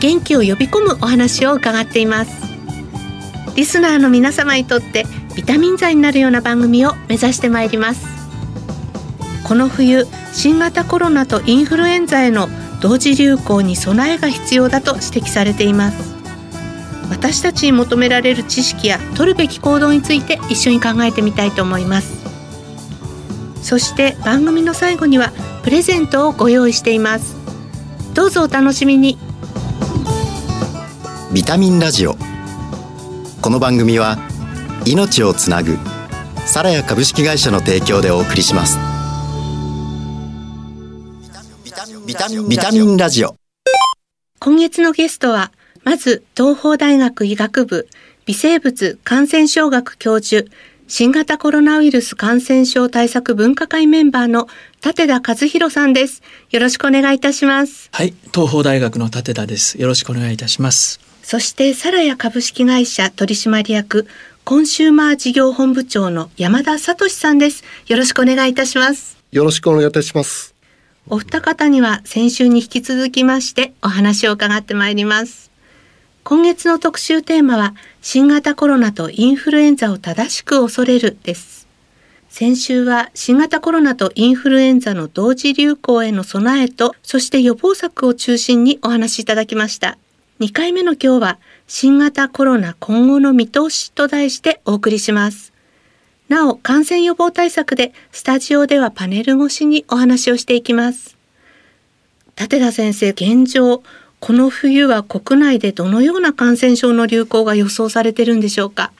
元気を呼び込むお話を伺っています。リスナーの皆様にとってビタミン剤になるような番組を目指してまいります。この冬新型コロナとインフルエンザへの同時流行に備えが必要だと指摘されています。私たちに求められる知識や取るべき行動について一緒に考えてみたいと思います。そして番組の最後にはプレゼントをご用意しています。どうぞお楽しみに。ビタミンラジオこの番組は命をつなぐサラヤ株式会社の提供でお送りしますビタミンビタミンラジオ今月のゲストはまず東邦大学医学部微生物感染症学教授新型コロナウイルス感染症対策分科会メンバーの立田和弘さんです。よろしくお願いいたします。はい、東邦大学の立田です。よろしくお願いいたします。そしてサラヤ株式会社取締役コンシューマー事業本部長の山田聡さんです。よろしくお願いいたします。よろしくお願いいたします。お二方には先週に引き続きましてお話を伺ってまいります。今月の特集テーマは新型コロナとインフルエンザを正しく恐れるです。先週は新型コロナとインフルエンザの同時流行への備えと、そして予防策を中心にお話しいただきました。2回目の今日は新型コロナ今後の見通しと題してお送りします。なお、感染予防対策でスタジオではパネル越しにお話をしていきます。立田先生、現状、この冬は国内でどのような感染症の流行が予想されてるんでしょうか？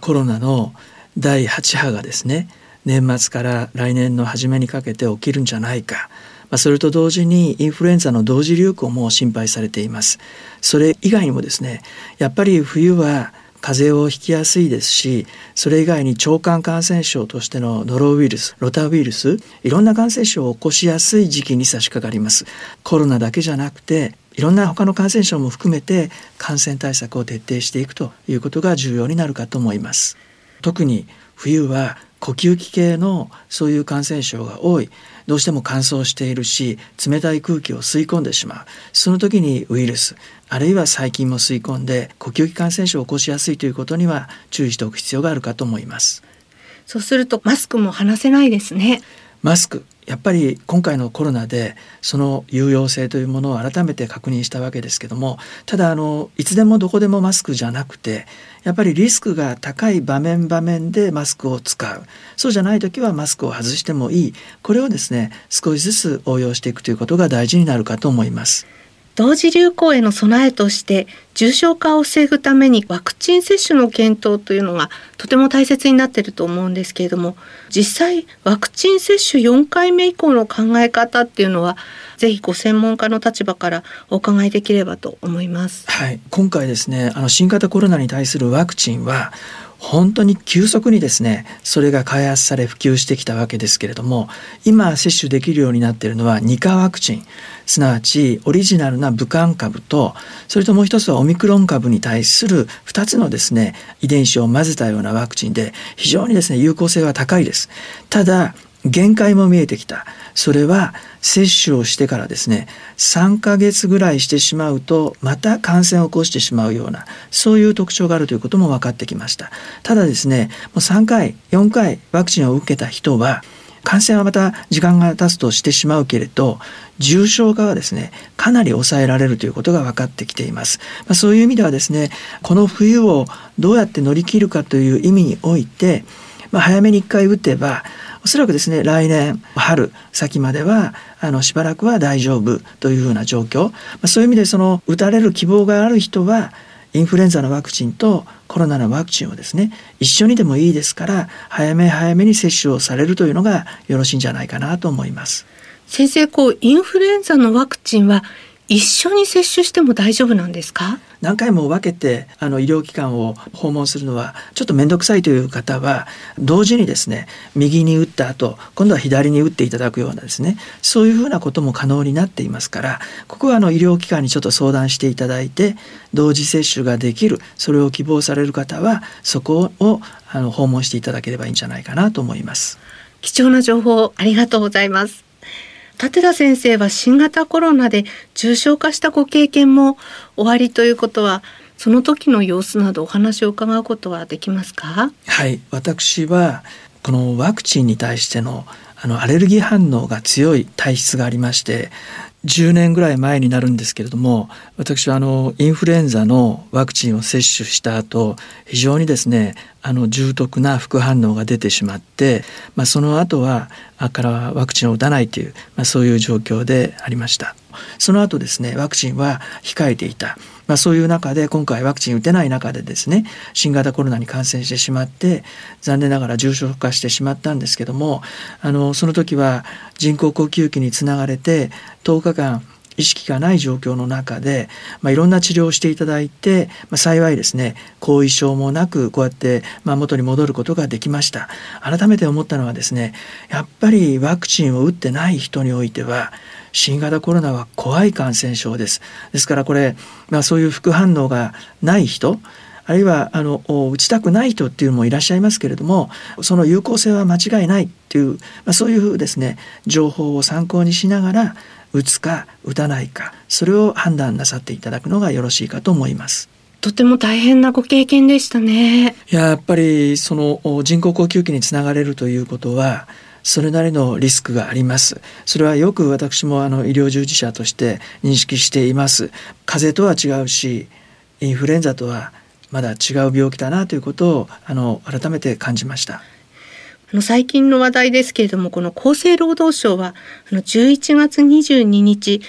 コロナの第8波がですね年末から来年の初めにかけて起きるんじゃないか、まあ、それと同時にインフルエンザの同時流行も心配されています。それ以外にもですねやっぱり冬は風邪をひきやすいですしそれ以外に腸管感染症としてのノロウイルスロタウイルスいろんな感染症を起こしやすい時期に差し掛かります。コロナだけじゃなくていろんな他の感染症も含めて感染対策を徹底していくということが重要になるかと思います。特に冬は呼吸器系のそういう感染症が多い。どうしても乾燥しているし冷たい空気を吸い込んでしまう。その時にウイルスあるいは細菌も吸い込んで呼吸器感染症を起こしやすいということには注意しておく必要があるかと思います。そうするとマスクも離せないですね。マスクやっぱり今回のコロナでその有用性というものを改めて確認したわけですけどもただあのいつでもどこでもマスクじゃなくてやっぱりリスクが高い場面場面でマスクを使うそうじゃない時はマスクを外してもいいこれをですね少しずつ応用していくということが大事になるかと思います。同時流行への備えとして重症化を防ぐためにワクチン接種の検討というのがとても大切になっていると思うんですけれども実際ワクチン接種4回目以降の考え方っていうのはぜひご専門家の立場からお伺いできればと思います。はい、今回ですねあの新型コロナに対するワクチンは本当に急速にですねそれが開発され普及してきたわけですけれども今接種できるようになっているのは2価ワクチンすなわちオリジナルな武漢株とそれともう一つはオミクロン株に対する2つのですね遺伝子を混ぜたようなワクチンで非常にですね有効性は高いです。ただ限界も見えてきた。それは接種をしてからですね3ヶ月ぐらいしてしまうとまた感染を起こしてしまうようなそういう特徴があるということも分かってきましたただですねもう3回4回ワクチンを受けた人は感染はまた時間が経つとしてしまうけれど重症化はですねかなり抑えられるということが分かってきています、まあ、そういう意味ではですねこの冬をどうやって乗り切るかという意味において、まあ、早めに1回打てばおそらくですね来年春先まではあのしばらくは大丈夫というふうな状況、まあ、そういう意味でその打たれる希望がある人はインフルエンザのワクチンとコロナのワクチンをですね一緒にでもいいですから早め早めに接種をされるというのがよろしいんじゃないかなと思います。先生こうインフルエンザのワクチンは一緒に接種しても大丈夫なんですか？何回も分けてあの医療機関を訪問するのはちょっと面倒くさいという方は同時にですね右に打った後今度は左に打っていただくようなですねそういうふうなことも可能になっていますからここはあの医療機関にちょっと相談していただいて同時接種ができるそれを希望される方はそこをあの訪問していただければいいんじゃないかなと思います。貴重な情報ありがとうございます。立田先生は新型コロナで重症化したご経験もおありということはその時の様子などお話を伺うことはできますか？はい。私はこのワクチンに対してのあのアレルギー反応が強い体質がありまして10年ぐらい前になるんですけれども私はあのインフルエンザのワクチンを接種した後非常にですねあの重篤な副反応が出てしまって、まあ、その後はあからワクチンを打たないという、まあ、そういう状況でありました。その後ですねワクチンは控えていた。まあ、そういう中で今回ワクチン打てない中でですね新型コロナに感染してしまって残念ながら重症化してしまったんですけどもあのその時は人工呼吸器につながれて10日間意識がない状況の中で、まあ、いろんな治療をしていただいて、まあ、幸いですね後遺症もなくこうやって、まあ、元に戻ることができました。改めて思ったのはですねやっぱりワクチンを打ってない人においては新型コロナは怖い感染症です。ですからこれ、まあ、そういう副反応がない人あるいはあの打ちたくない人っていうのもいらっしゃいますけれどもその有効性は間違いないっていう、まあ、そういうですね情報を参考にしながら打つか打たないかそれを判断なさっていただくのがよろしいかと思います。とても大変なご経験でしたね。やっぱりその人工呼吸器につながれるということはそれなりのリスクがあります。それはよく私もあの医療従事者として認識しています。風邪とは違うし、インフルエンザとはまだ違う病気だなということをあの改めて感じました。あの最近の話題ですけれどもこの厚生労働省はあの11月22日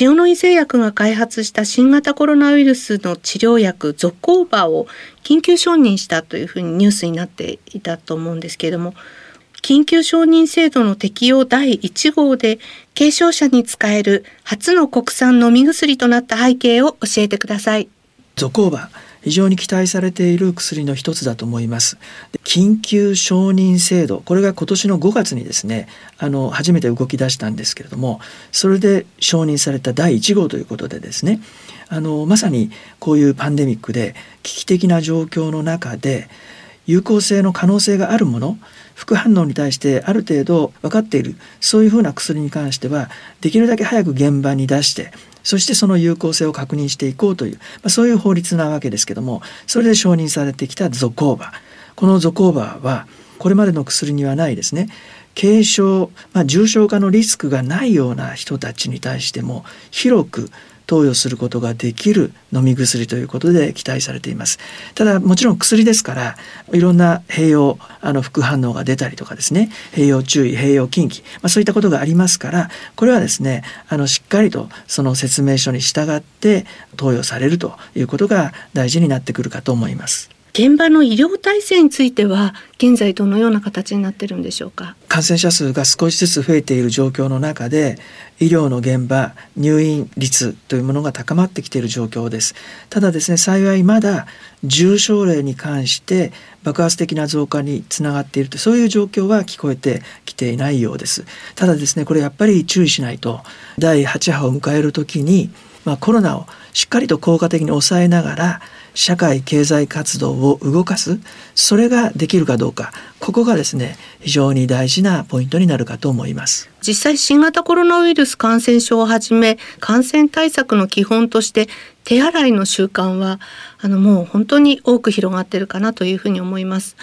塩野義製薬が開発した新型コロナウイルスの治療薬ゾコーバを緊急承認したというふうにニュースになっていたと思うんですけれども緊急承認制度の適用第1号で軽症者に使える初の国産飲み薬となった背景を教えてください。ゾコーバ非常に期待されている薬の一つだと思います。緊急承認制度、これが今年の5月にですね、あの、初めて動き出したんですけれども、それで承認された第1号ということでですね、あの、まさにこういうパンデミックで危機的な状況の中で、有効性の可能性があるもの、副反応に対してある程度分かっているそういうふうな薬に関してはできるだけ早く現場に出してそしてその有効性を確認していこうという、まあ、そういう法律なわけですけどもそれで承認されてきたゾコーバ。このゾコーバはこれまでの薬にはないですね。軽症、まあ、重症化のリスクがないような人たちに対しても広く投与することができる飲み薬ということで期待されています。ただもちろん薬ですからいろんな併用あの副反応が出たりとかですね。併用注意併用禁忌、まあ、そういったことがありますからこれはですねあのしっかりとその説明書に従って投与されるということが大事になってくるかと思います。現場の医療体制については現在どのような形になってるんでしょうか？感染者数が少しずつ増えている状況の中で医療の現場入院率というものが高まってきている状況です。ただですね幸いまだ重症例に関して爆発的な増加につながっているとそういう状況は聞こえてきていないようです。ただですねこれやっぱり注意しないと第8波を迎える時にまあ、コロナをしっかりと効果的に抑えながら社会経済活動を動かすそれができるかどうかここがですね非常に大事なポイントになるかと思います。実際新型コロナウイルス感染症をはじめ感染対策の基本として手洗いの習慣はあのもう本当に多く広がってるかなというふうに思います。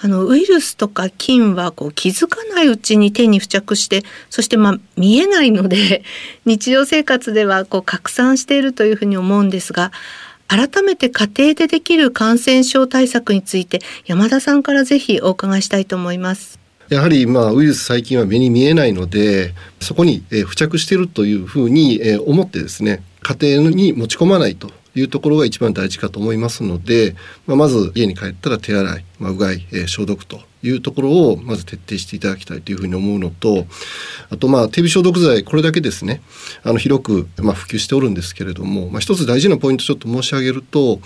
あのウイルスとか菌はこう気づかないうちに手に付着してそしてまあ見えないので 日常生活ではこう拡散しているというふうに思うんですが改めて家庭でできる感染症対策について山田さんからぜひお伺いしたいと思います。やはりまあウイルス細菌は目に見えないのでそこに付着しているというふうに思ってですね家庭に持ち込まないといいうところが一番大事かと思いますので、まあ、まず家に帰ったら手洗い、まあ、うがい、えー、消毒というところをまず徹底していただきたいというふうに思うのとあとまあ手指消毒剤これだけですねあの広くまあ普及しておるんですけれども、まあ、一つ大事なポイントちょっと申し上げると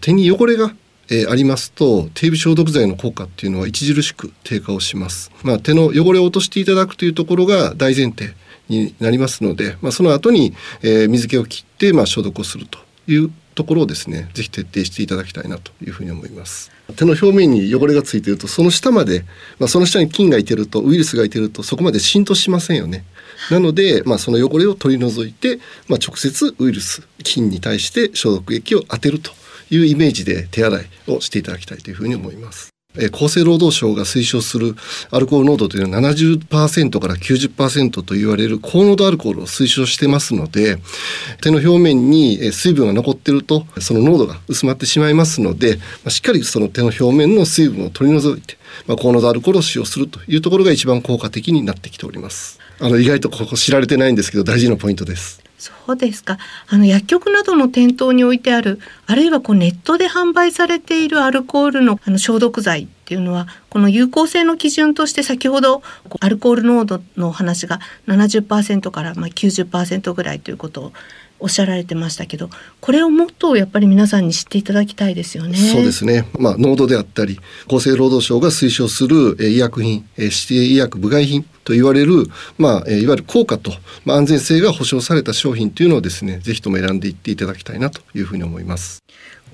手に汚れがえー、ありますと手指消毒剤の効果っていうのは著しく低下をします。まあ、手の汚れを落としていただくというところが大前提になりますので、まあ、その後に、えー、水気を切って、まあ、消毒をするというところをですねぜひ徹底していただきたいなというふうに思います。手の表面に汚れがついているとその下まで、まあ、その下に菌がいてるとウイルスがいてるとそこまで浸透しませんよね。なので、まあ、その汚れを取り除いて、まあ、直接ウイルス菌に対して消毒液を当てるというイメージで手洗いをしていただきたいというふうに思います。厚生労働省が推奨するアルコール濃度というのは70%から90%と言われる高濃度アルコールを推奨してますので手の表面に水分が残ってるとその濃度が薄まってしまいますのでしっかりその手の表面の水分を取り除いて、まあ、高濃度アルコールを使用するというところが一番効果的になってきております。あの意外とここ知られてないんですけど大事なポイントです。そうですかあの薬局などの店頭に置いてあるあるいはこうネットで販売されているアルコールのあの消毒剤っていうのはこの有効性の基準として先ほどアルコール濃度の話が70%からまあ90%ぐらいということをおっしゃられてましたけどこれをもっとやっぱり皆さんに知っていただきたいですよね。そうですね、まあ、濃度であったり厚生労働省が推奨する医薬品指定医薬部外品と言われる、まあ、いわゆる効果と、まあ、安全性が保証された商品というのをですねぜひとも選んでいっていただきたいなというふうに思います。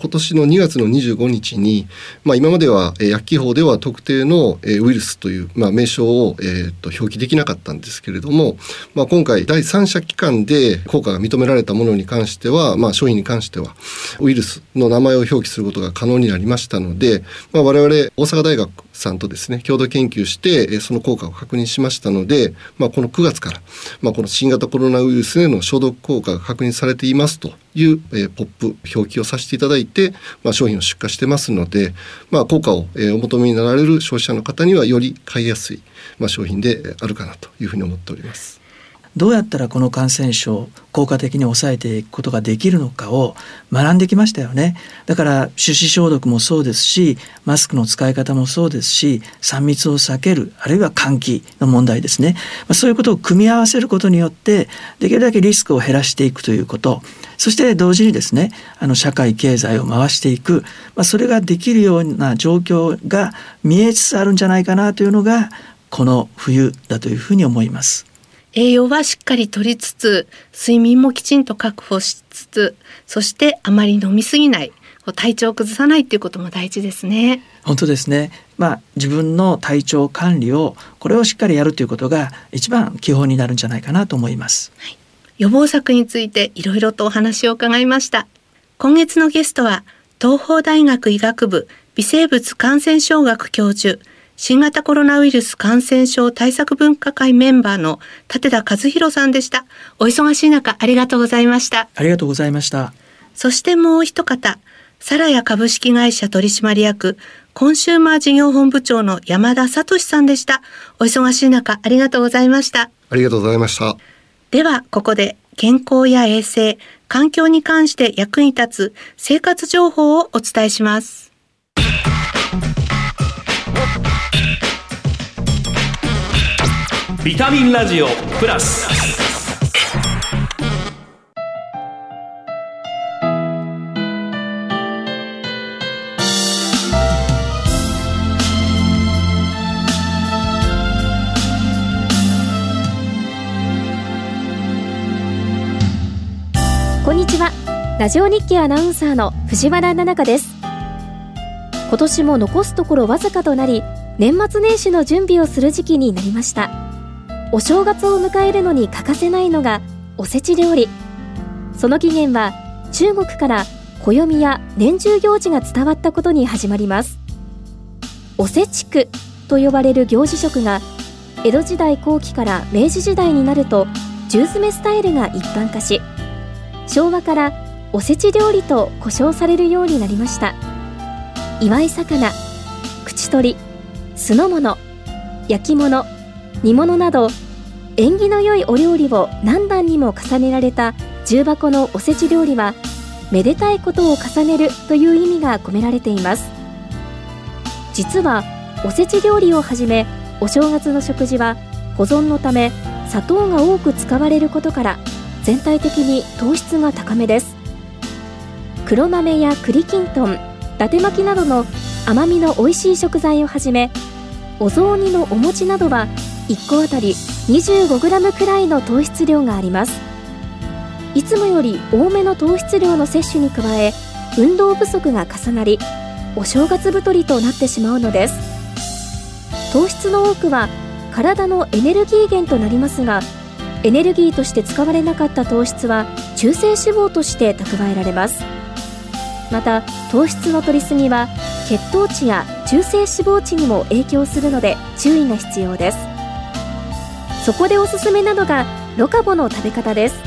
今年の2月の25日に、まあ、今までは、え薬機法では特定の、えウイルスという、まあ、名称を、えー、と表記できなかったんですけれども、まあ、今回第三者機関で効果が認められたものに関しては、まあ、商品に関してはウイルスの名前を表記することが可能になりましたので、まあ、我々大阪大学さんとですね共同研究してその効果を確認しましたので、まあ、この9月から、まあ、この新型コロナウイルスへの消毒効果が確認されていますと。いう、えー、ポップ表記をさせていただいて、まあ、商品を出荷してますので、まあ、効果を、えー、お求めになられる消費者の方にはより買いやすい、まあ、商品であるかなというふうに思っております。どうやったらこの感染症を効果的に抑えていくことができるのかを学んできましたよね。だから手指消毒もそうですしマスクの使い方もそうですし3密を避けるあるいは換気の問題ですね。まそういうことを組み合わせることによってできるだけリスクを減らしていくということ。そして同時にですねあの社会経済を回していく、まあ、それができるような状況が見えつつあるんじゃないかなというのがこの冬だというふうに思います。栄養はしっかりとりつつ睡眠もきちんと確保しつつそしてあまり飲みすぎない体調を崩さないっていうことも大事ですね。本当ですね。まあ自分の体調管理をこれをしっかりやるということが一番基本になるんじゃないかなと思います、はい、予防策についていろいろとお話を伺いました。今月のゲストは東邦大学医学部微生物感染症学教授新型コロナウイルス感染症対策分科会メンバーの立田和弘さんでした。お忙しい中、ありがとうございました。ありがとうございました。そしてもう一方、サラヤ株式会社取締役、コンシューマー事業本部長の山田聡さんでした。お忙しい中、ありがとうございました。ありがとうございました。では、ここで健康や衛生、環境に関して役に立つ生活情報をお伝えします。ビタミンラジオプラス。こんにちは。ラジオ日記アナウンサーの藤原奈々香です。今年も残すところわずかとなり年末年始の準備をする時期になりました。お正月を迎えるのに欠かせないのがおせち料理。その起源は中国から暦や年中行事が伝わったことに始まります。おせち区と呼ばれる行事食が江戸時代後期から明治時代になると重詰めスタイルが一般化し昭和からおせち料理と呼称されるようになりました。祝い魚口取り酢の物焼き物煮物など縁起の良いお料理を何段にも重ねられた重箱のおせち料理はめでたいことを重ねるという意味が込められています。実はおせち料理をはじめお正月の食事は保存のため砂糖が多く使われることから全体的に糖質が高めです。黒豆や栗きんとん伊達巻きなどの甘みの美味しい食材をはじめお雑煮のお餅などは1個あたり 25g くらいの糖質量があります。いつもより多めの糖質量の摂取に加え運動不足が重なりお正月太りとなってしまうのです。糖質の多くは体のエネルギー源となりますがエネルギーとして使われなかった糖質は中性脂肪として蓄えられます。また糖質の摂りすぎは血糖値や中性脂肪値にも影響するので注意が必要です。そこでおすすめなのがロカボの食べ方です。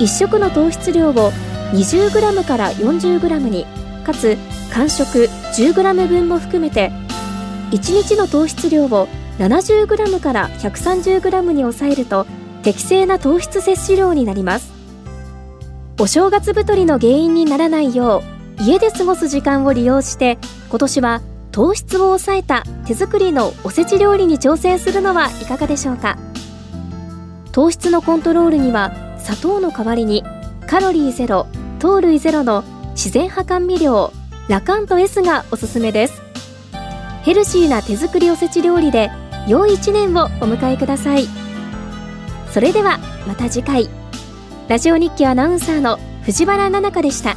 1食の糖質量を 20g から 40g にかつ間食 10g 分も含めて1日の糖質量を 70g から 130g に抑えると適正な糖質摂取量になります。お正月太りの原因にならないよう家で過ごす時間を利用して今年は糖質を抑えた手作りのおせち料理に挑戦するのはいかがでしょうか？糖質のコントロールには砂糖の代わりにカロリーゼロ糖類ゼロの自然派甘味料ラカント S がおすすめです。ヘルシーな手作りおせち料理で良い一年をお迎えください。それではまた次回。ラジオ日記アナウンサーの藤原奈々香でした。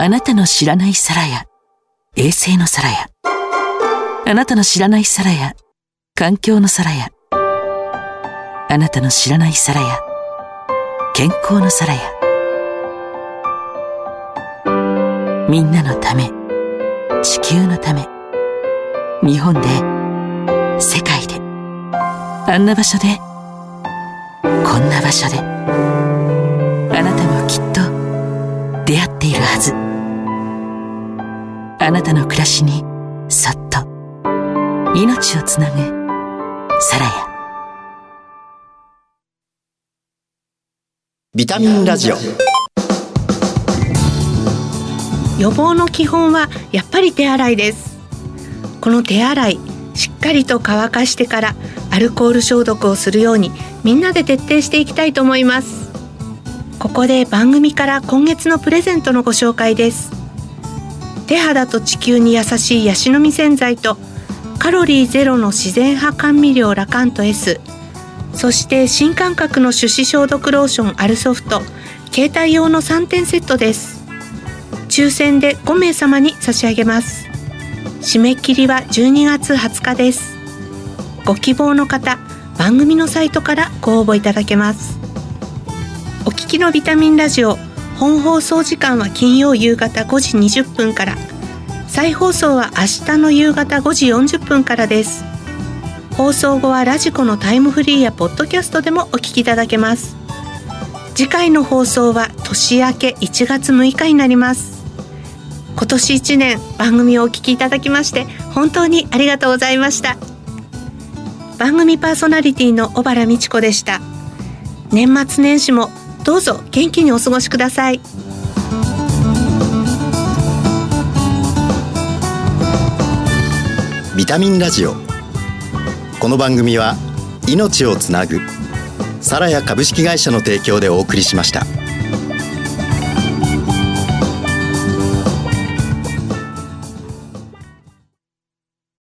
あなたの知らない皿や衛星の皿やあなたの知らない皿や環境の皿やあなたの知らない皿や健康の皿やみんなのため地球のため日本で世界であんな場所でこんな場所であなたもきっと出会っている。あなたの暮らしにそっと命をつなぐサラヤビタミンラジオ。予防の基本はやっぱり手洗いです。この手洗いしっかりと乾かしてからアルコール消毒をするようにみんなで徹底していきたいと思います。ここで番組から今月のプレゼントのご紹介です手肌と地球に優しいヤシの実洗剤とカロリーゼロの自然派甘味料ラカント S そして新感覚の手指消毒ローションアルソフト携帯用の3点セットです。抽選で5名様に差し上げます。締め切りは12月20日です。ご希望の方番組のサイトからご応募いただけます。お聞きのビタミンラジオ本放送時間は金曜夕方5時20分から。再放送は明日の夕方5時40分からです。放送後はラジコのタイムフリーやポッドキャストでもお聞きいただけます。次回の放送は年明け1月6日になります。今年1年番組をお聞きいただきまして本当にありがとうございました。番組パーソナリティの小原美智子でした。年末年始もどうぞ元気にお過ごしくださいビタミンラジオこの番組は命をつなぐサラヤ株式会社の提供でお送りしました。